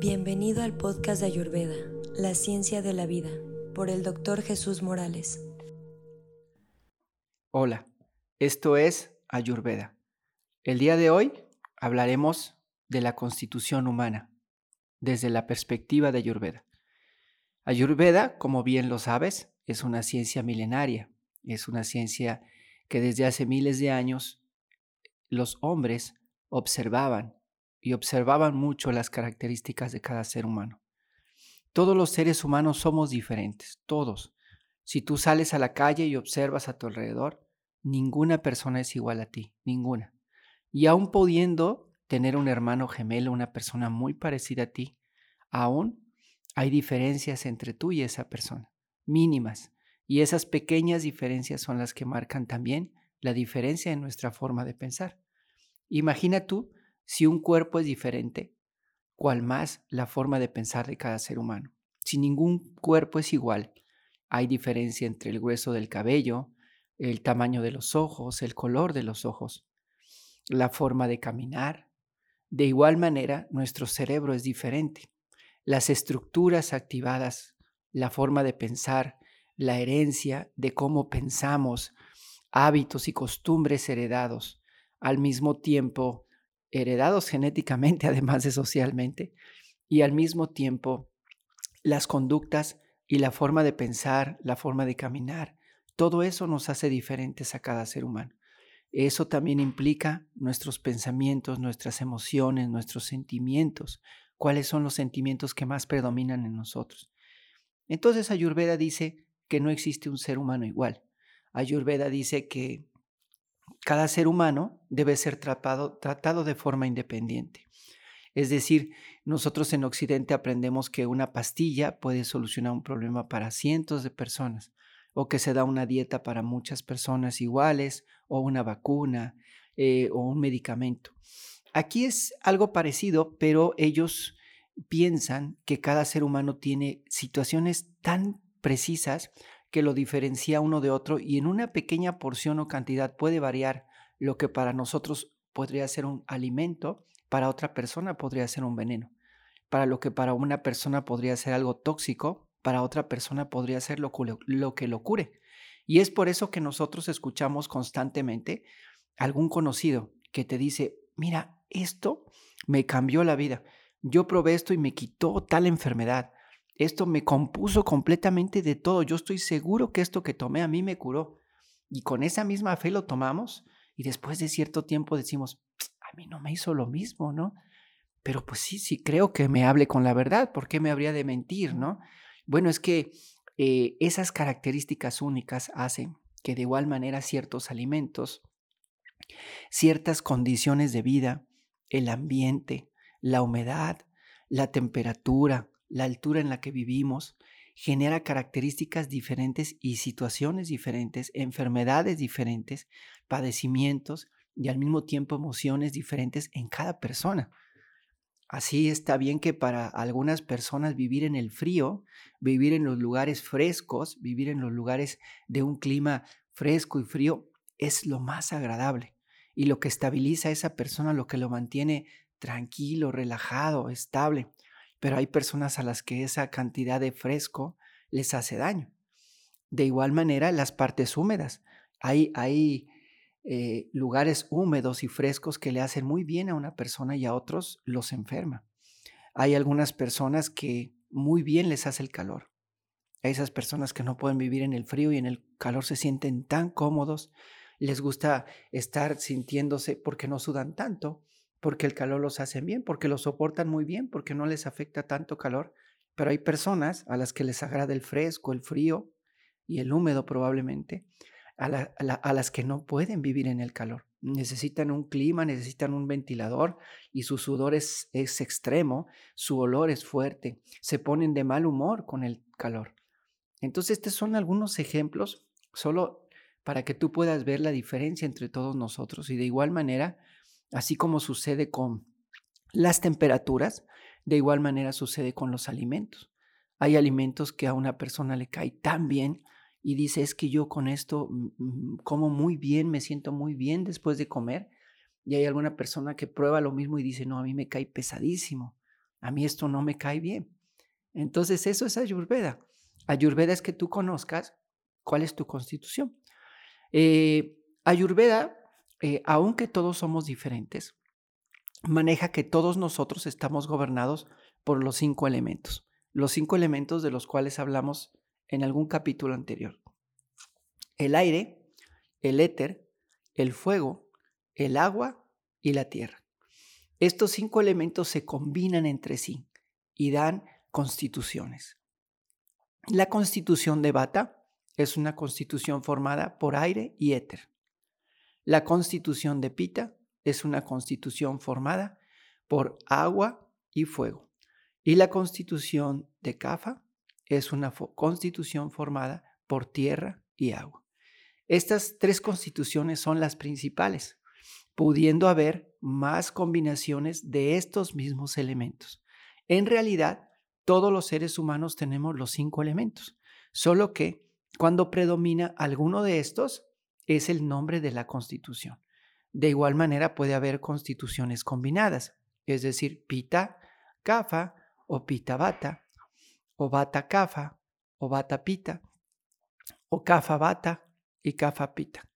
Bienvenido al podcast de Ayurveda, La Ciencia de la Vida, por el doctor Jesús Morales. Hola, esto es Ayurveda. El día de hoy hablaremos de la constitución humana desde la perspectiva de Ayurveda. Ayurveda, como bien lo sabes, es una ciencia milenaria, es una ciencia que desde hace miles de años los hombres observaban y observaban mucho las características de cada ser humano. Todos los seres humanos somos diferentes, todos. Si tú sales a la calle y observas a tu alrededor, ninguna persona es igual a ti, ninguna. Y aún pudiendo tener un hermano gemelo, una persona muy parecida a ti, aún hay diferencias entre tú y esa persona, mínimas. Y esas pequeñas diferencias son las que marcan también la diferencia en nuestra forma de pensar. Imagina tú si un cuerpo es diferente, cual más la forma de pensar de cada ser humano. Si ningún cuerpo es igual, hay diferencia entre el grueso del cabello, el tamaño de los ojos, el color de los ojos, la forma de caminar. De igual manera, nuestro cerebro es diferente. Las estructuras activadas, la forma de pensar, la herencia de cómo pensamos, hábitos y costumbres heredados, al mismo tiempo heredados genéticamente, además de socialmente, y al mismo tiempo las conductas y la forma de pensar, la forma de caminar, todo eso nos hace diferentes a cada ser humano. Eso también implica nuestros pensamientos, nuestras emociones, nuestros sentimientos, cuáles son los sentimientos que más predominan en nosotros. Entonces Ayurveda dice que no existe un ser humano igual. Ayurveda dice que cada ser humano debe ser tratado, de forma independiente. Es decir, nosotros en Occidente aprendemos que una pastilla puede solucionar un problema para cientos de personas, o que se da una dieta para muchas personas iguales, o una vacuna, eh, o un medicamento. Aquí es algo parecido, pero ellos piensan que cada ser humano tiene situaciones tan precisas que lo diferencia uno de otro y en una pequeña porción o cantidad puede variar lo que para nosotros podría ser un alimento, para otra persona podría ser un veneno. Para lo que para una persona podría ser algo tóxico, para otra persona podría ser lo, lo que lo cure. Y es por eso que nosotros escuchamos constantemente algún conocido que te dice, mira, esto me cambió la vida. Yo probé esto y me quitó tal enfermedad. Esto me compuso completamente de todo. Yo estoy seguro que esto que tomé a mí me curó. Y con esa misma fe lo tomamos y después de cierto tiempo decimos, a mí no me hizo lo mismo, ¿no? Pero pues sí, sí creo que me hable con la verdad. ¿Por qué me habría de mentir, no? Bueno, es que eh, esas características únicas hacen que de igual manera ciertos alimentos, ciertas condiciones de vida, el ambiente, la humedad, la temperatura, la altura en la que vivimos genera características diferentes y situaciones diferentes, enfermedades diferentes, padecimientos y al mismo tiempo emociones diferentes en cada persona. Así está bien que para algunas personas vivir en el frío, vivir en los lugares frescos, vivir en los lugares de un clima fresco y frío es lo más agradable y lo que estabiliza a esa persona, lo que lo mantiene tranquilo, relajado, estable pero hay personas a las que esa cantidad de fresco les hace daño. De igual manera, las partes húmedas. Hay, hay eh, lugares húmedos y frescos que le hacen muy bien a una persona y a otros los enferma. Hay algunas personas que muy bien les hace el calor. Hay esas personas que no pueden vivir en el frío y en el calor se sienten tan cómodos, les gusta estar sintiéndose porque no sudan tanto, porque el calor los hace bien, porque lo soportan muy bien, porque no les afecta tanto calor. Pero hay personas a las que les agrada el fresco, el frío y el húmedo probablemente, a, las que no pueden vivir en el calor. Necesitan un clima, necesitan un ventilador y su sudor es, es extremo, su olor es fuerte, se ponen de mal humor con el calor. Entonces, estos son algunos ejemplos solo para que tú puedas ver la diferencia entre todos nosotros y de igual manera Así como sucede con las temperaturas, de igual manera sucede con los alimentos. Hay alimentos que a una persona le cae tan bien y dice, es que yo con esto mm, mm, como muy bien, me siento muy bien después de comer. Y hay alguna persona que prueba lo mismo y dice, no, a mí me cae pesadísimo. a mí esto no me cae bien. Entonces eso es ayurveda. Ayurveda es que tú conozcas cuál es tu constitución. Eh, ayurveda, eh, aunque todos somos diferentes, maneja que todos nosotros estamos gobernados por los cinco elementos, los cinco elementos de los cuales hablamos en algún capítulo anterior. El aire, el éter, el fuego, el agua y la tierra. Estos cinco elementos se combinan entre sí y dan constituciones. La constitución de Bata es una constitución formada por aire y éter. La constitución de Pita es una constitución formada por agua y fuego. Y la constitución de Kafa es una constitución formada por tierra y agua. Estas tres constituciones son las principales, pudiendo haber más combinaciones de estos mismos elementos. En realidad, todos los seres humanos tenemos los cinco elementos, solo que cuando predomina alguno de estos es el nombre de la constitución. De igual manera puede haber constituciones combinadas, es decir, pita, kafa o pita bata, o bata kafa o bata pita, o kafa bata y kafa pita.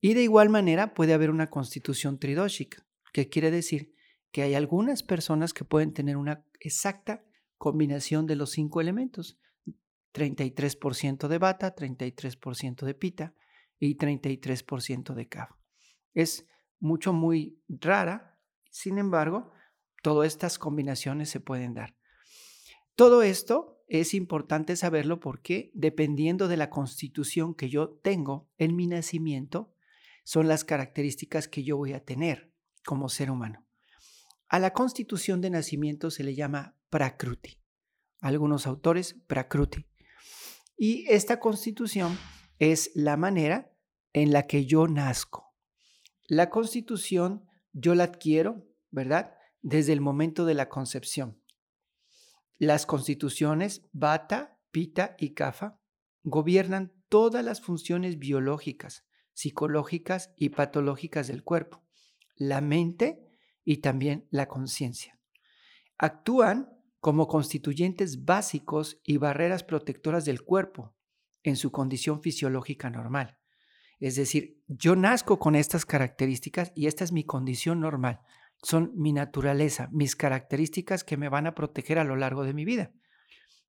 Y de igual manera puede haber una constitución tridóxica, que quiere decir que hay algunas personas que pueden tener una exacta combinación de los cinco elementos. 33% de bata, 33% de pita y 33% de kafa. Es mucho, muy rara. Sin embargo, todas estas combinaciones se pueden dar. Todo esto es importante saberlo porque dependiendo de la constitución que yo tengo en mi nacimiento, son las características que yo voy a tener como ser humano. A la constitución de nacimiento se le llama prakruti. Algunos autores, prakruti. Y esta constitución es la manera en la que yo nazco. La constitución yo la adquiero, ¿verdad? Desde el momento de la concepción. Las constituciones Bata, Pita y Kafa gobiernan todas las funciones biológicas, psicológicas y patológicas del cuerpo, la mente y también la conciencia. Actúan como constituyentes básicos y barreras protectoras del cuerpo en su condición fisiológica normal. Es decir, yo nazco con estas características y esta es mi condición normal. Son mi naturaleza, mis características que me van a proteger a lo largo de mi vida.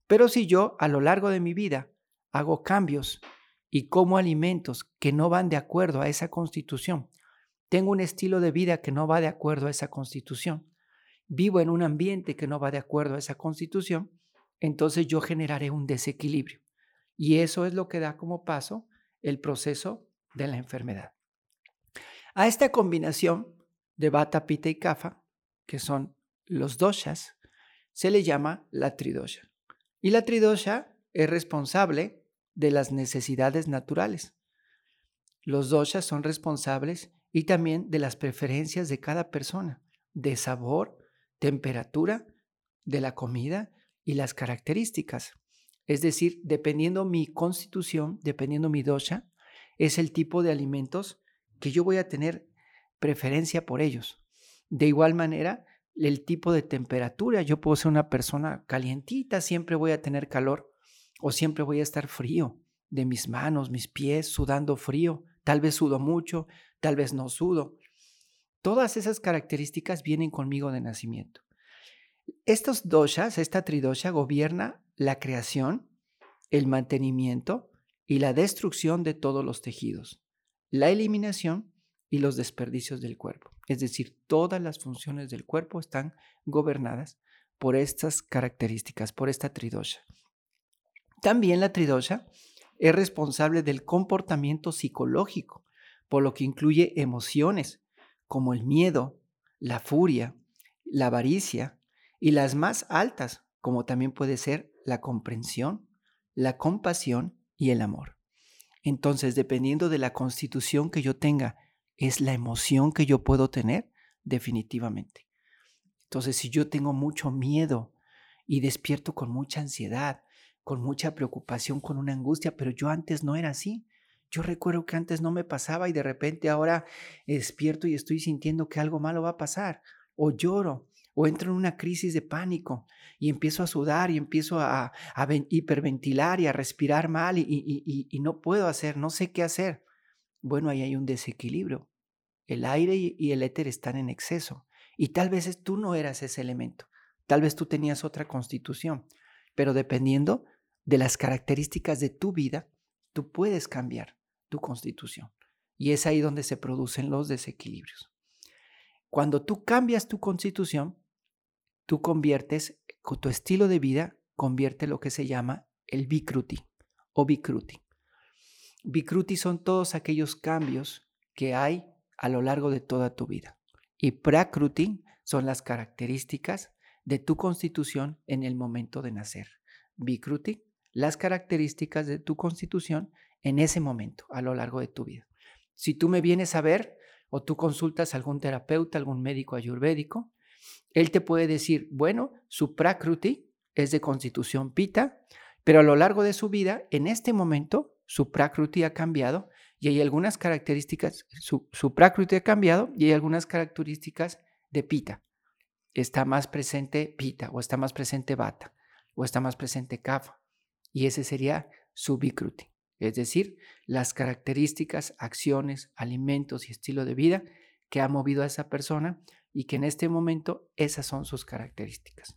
Pero si yo a lo largo de mi vida hago cambios y como alimentos que no van de acuerdo a esa constitución, tengo un estilo de vida que no va de acuerdo a esa constitución, vivo en un ambiente que no va de acuerdo a esa constitución, entonces yo generaré un desequilibrio. Y eso es lo que da como paso el proceso de la enfermedad. A esta combinación de bata, pita y kafa, que son los doshas, se le llama la tridosha. Y la tridosha es responsable de las necesidades naturales. Los doshas son responsables y también de las preferencias de cada persona, de sabor, temperatura, de la comida y las características. Es decir, dependiendo mi constitución, dependiendo mi dosha, es el tipo de alimentos que yo voy a tener preferencia por ellos. De igual manera, el tipo de temperatura. Yo puedo ser una persona calientita, siempre voy a tener calor o siempre voy a estar frío de mis manos, mis pies, sudando frío. Tal vez sudo mucho, tal vez no sudo. Todas esas características vienen conmigo de nacimiento. Estos doshas, esta tridosha gobierna la creación, el mantenimiento y la destrucción de todos los tejidos, la eliminación y los desperdicios del cuerpo. Es decir, todas las funciones del cuerpo están gobernadas por estas características, por esta tridosha. También la tridosha es responsable del comportamiento psicológico, por lo que incluye emociones como el miedo, la furia, la avaricia y las más altas, como también puede ser la comprensión, la compasión y el amor. Entonces, dependiendo de la constitución que yo tenga, es la emoción que yo puedo tener definitivamente. Entonces, si yo tengo mucho miedo y despierto con mucha ansiedad, con mucha preocupación, con una angustia, pero yo antes no era así. Yo recuerdo que antes no me pasaba y de repente ahora despierto y estoy sintiendo que algo malo va a pasar. O lloro, o entro en una crisis de pánico y empiezo a sudar y empiezo a, hiperventilar y a respirar mal y, y, no puedo hacer, no sé qué hacer. Bueno, ahí hay un desequilibrio. El aire y el éter están en exceso y tal vez tú no eras ese elemento, tal vez tú tenías otra constitución, pero dependiendo de las características de tu vida, tú puedes cambiar tu constitución. Y es ahí donde se producen los desequilibrios. Cuando tú cambias tu constitución, tú conviertes, tu estilo de vida convierte lo que se llama el Vikruti o Vikruti. Vikruti son todos aquellos cambios que hay a lo largo de toda tu vida. Y Prakruti son las características de tu constitución en el momento de nacer. Vikruti, las características de tu constitución en ese momento, a lo largo de tu vida. Si tú me vienes a ver o tú consultas a algún terapeuta, algún médico ayurvédico, él te puede decir, bueno, su prakruti es de constitución pita, pero a lo largo de su vida, en este momento, su prakruti ha cambiado y hay algunas características, su, su ha cambiado y hay algunas características de pita. Está más presente pita o está más presente bata o está más presente kafa. Y ese sería su vikruti es decir, las características, acciones, alimentos y estilo de vida que ha movido a esa persona y que en este momento esas son sus características.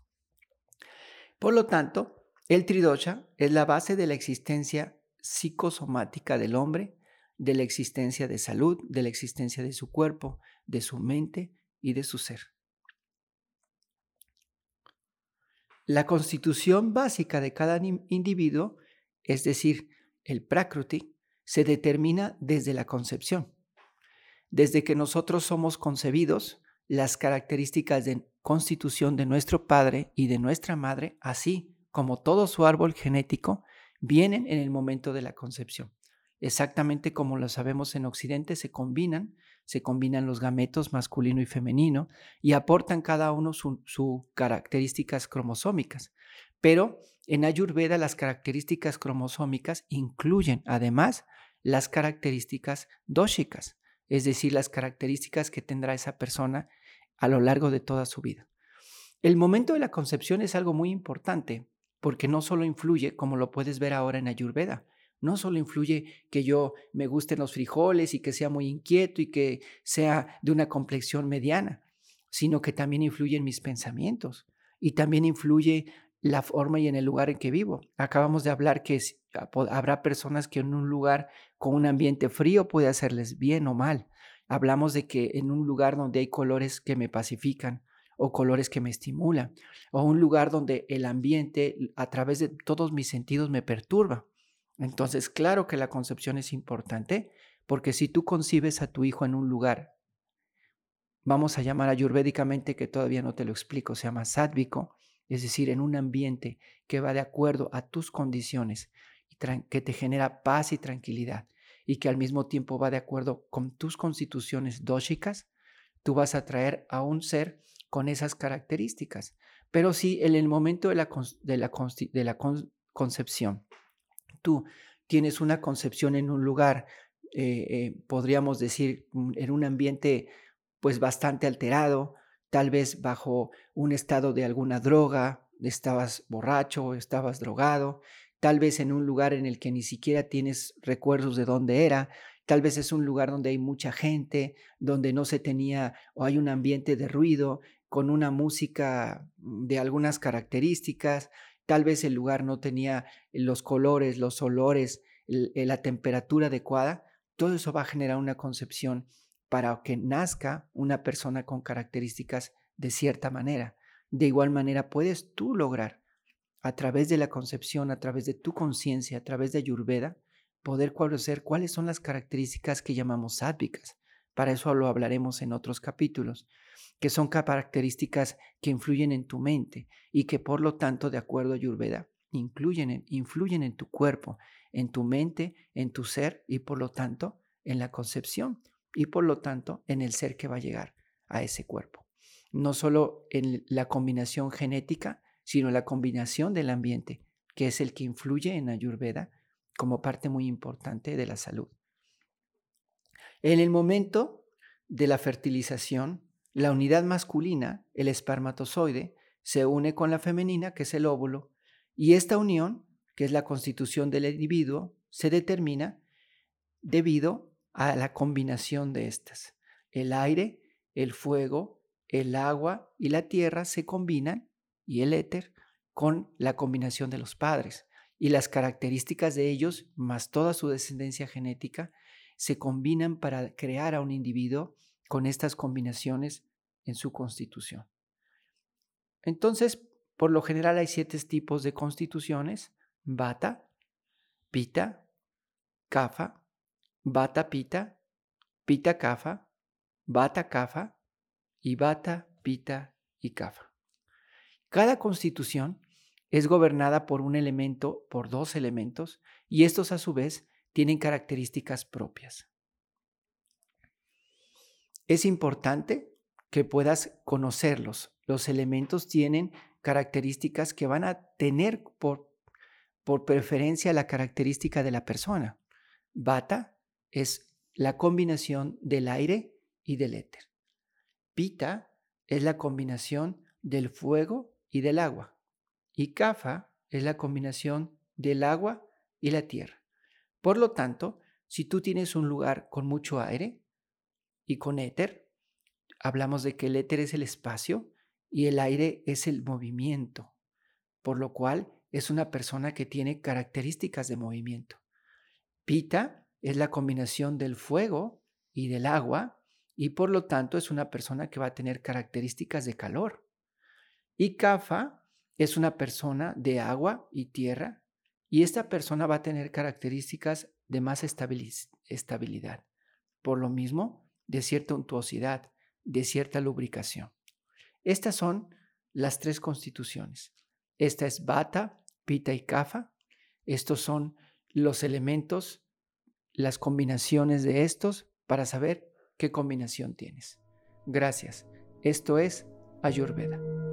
Por lo tanto, el tridosha es la base de la existencia psicosomática del hombre, de la existencia de salud, de la existencia de su cuerpo, de su mente y de su ser. La constitución básica de cada individuo, es decir, el Prakruti, se determina desde la concepción. Desde que nosotros somos concebidos, las características de constitución de nuestro padre y de nuestra madre, así como todo su árbol genético, vienen en el momento de la concepción. Exactamente como lo sabemos en Occidente, se combinan, se combinan los gametos masculino y femenino y aportan cada uno sus su características cromosómicas. Pero en Ayurveda las características cromosómicas incluyen además las características dóxicas, es decir, las características que tendrá esa persona a lo largo de toda su vida. El momento de la concepción es algo muy importante porque no solo influye, como lo puedes ver ahora en Ayurveda, no solo influye que yo me gusten los frijoles y que sea muy inquieto y que sea de una complexión mediana, sino que también influye en mis pensamientos y también influye la forma y en el lugar en que vivo. Acabamos de hablar que ah, habrá personas que en un lugar con un ambiente frío puede hacerles bien o mal. Hablamos de que en un lugar donde hay colores que me pacifican o colores que me estimulan, o un lugar donde el ambiente a través de todos mis sentidos me perturba. Entonces, claro que la concepción es importante, porque si tú concibes a tu hijo en un lugar, vamos a llamar ayurvédicamente, que todavía no te lo explico, se llama sádvico, es decir, en un ambiente que va de acuerdo a tus condiciones y que te genera paz y tranquilidad y que al mismo tiempo va de acuerdo con tus constituciones dóxicas, tú vas a traer a un ser con esas características. Pero si en el momento de la, de la, de la concepción tú tienes una concepción en un lugar, eh, eh, podríamos decir, en un ambiente pues bastante alterado, tal vez bajo un estado de alguna droga, estabas borracho, estabas drogado, tal vez en un lugar en el que ni siquiera tienes recuerdos de dónde era, tal vez es un lugar donde hay mucha gente, donde no se tenía o hay un ambiente de ruido con una música de algunas características, tal vez el lugar no tenía los colores, los olores, la temperatura adecuada, todo eso va a generar una concepción para que nazca una persona con características de cierta manera. De igual manera puedes tú lograr a través de la concepción, a través de tu conciencia, a través de Ayurveda, poder conocer cuáles son las características que llamamos sádvicas. Para eso lo hablaremos en otros capítulos, que son características que influyen en tu mente y que por lo tanto, de acuerdo a Ayurveda, influyen influyen en tu cuerpo, en tu mente, en tu ser y por lo tanto en la concepción y por lo tanto en el ser que va a llegar a ese cuerpo. No solo en la combinación genética, sino la combinación del ambiente, que es el que influye en Ayurveda como parte muy importante de la salud. En el momento de la fertilización, la unidad masculina, el espermatozoide, se une con la femenina, que es el óvulo, y esta unión, que es la constitución del individuo, se determina debido a la combinación de estas. El aire, el fuego, el agua y la tierra se combinan, y el éter, con la combinación de los padres. Y las características de ellos, más toda su descendencia genética, se combinan para crear a un individuo con estas combinaciones en su constitución. Entonces, por lo general hay siete tipos de constituciones, bata, pita, kafa, bata pita, pita kafa, bata kafa y bata pita y kafa. Cada constitución es gobernada por un elemento, por dos elementos, y estos a su vez tienen características propias. Es importante que puedas conocerlos. Los elementos tienen características que van a tener por, por preferencia la característica de la persona. Bata es la combinación del aire y del éter. Pita es la combinación del fuego y del agua. Y Kafa es la combinación del agua y la tierra. Por lo tanto, si tú tienes un lugar con mucho aire, y con éter, hablamos de que el éter es el espacio y el aire es el movimiento, por lo cual es una persona que tiene características de movimiento. Pita es la combinación del fuego y del agua y por lo tanto es una persona que va a tener características de calor. Y Kafa es una persona de agua y tierra y esta persona va a tener características de más estabilidad. Por lo mismo, de cierta untuosidad, de cierta lubricación. Estas son las tres constituciones. Esta es bata, pita y kafa. Estos son los elementos, las combinaciones de estos para saber qué combinación tienes. Gracias. Esto es Ayurveda.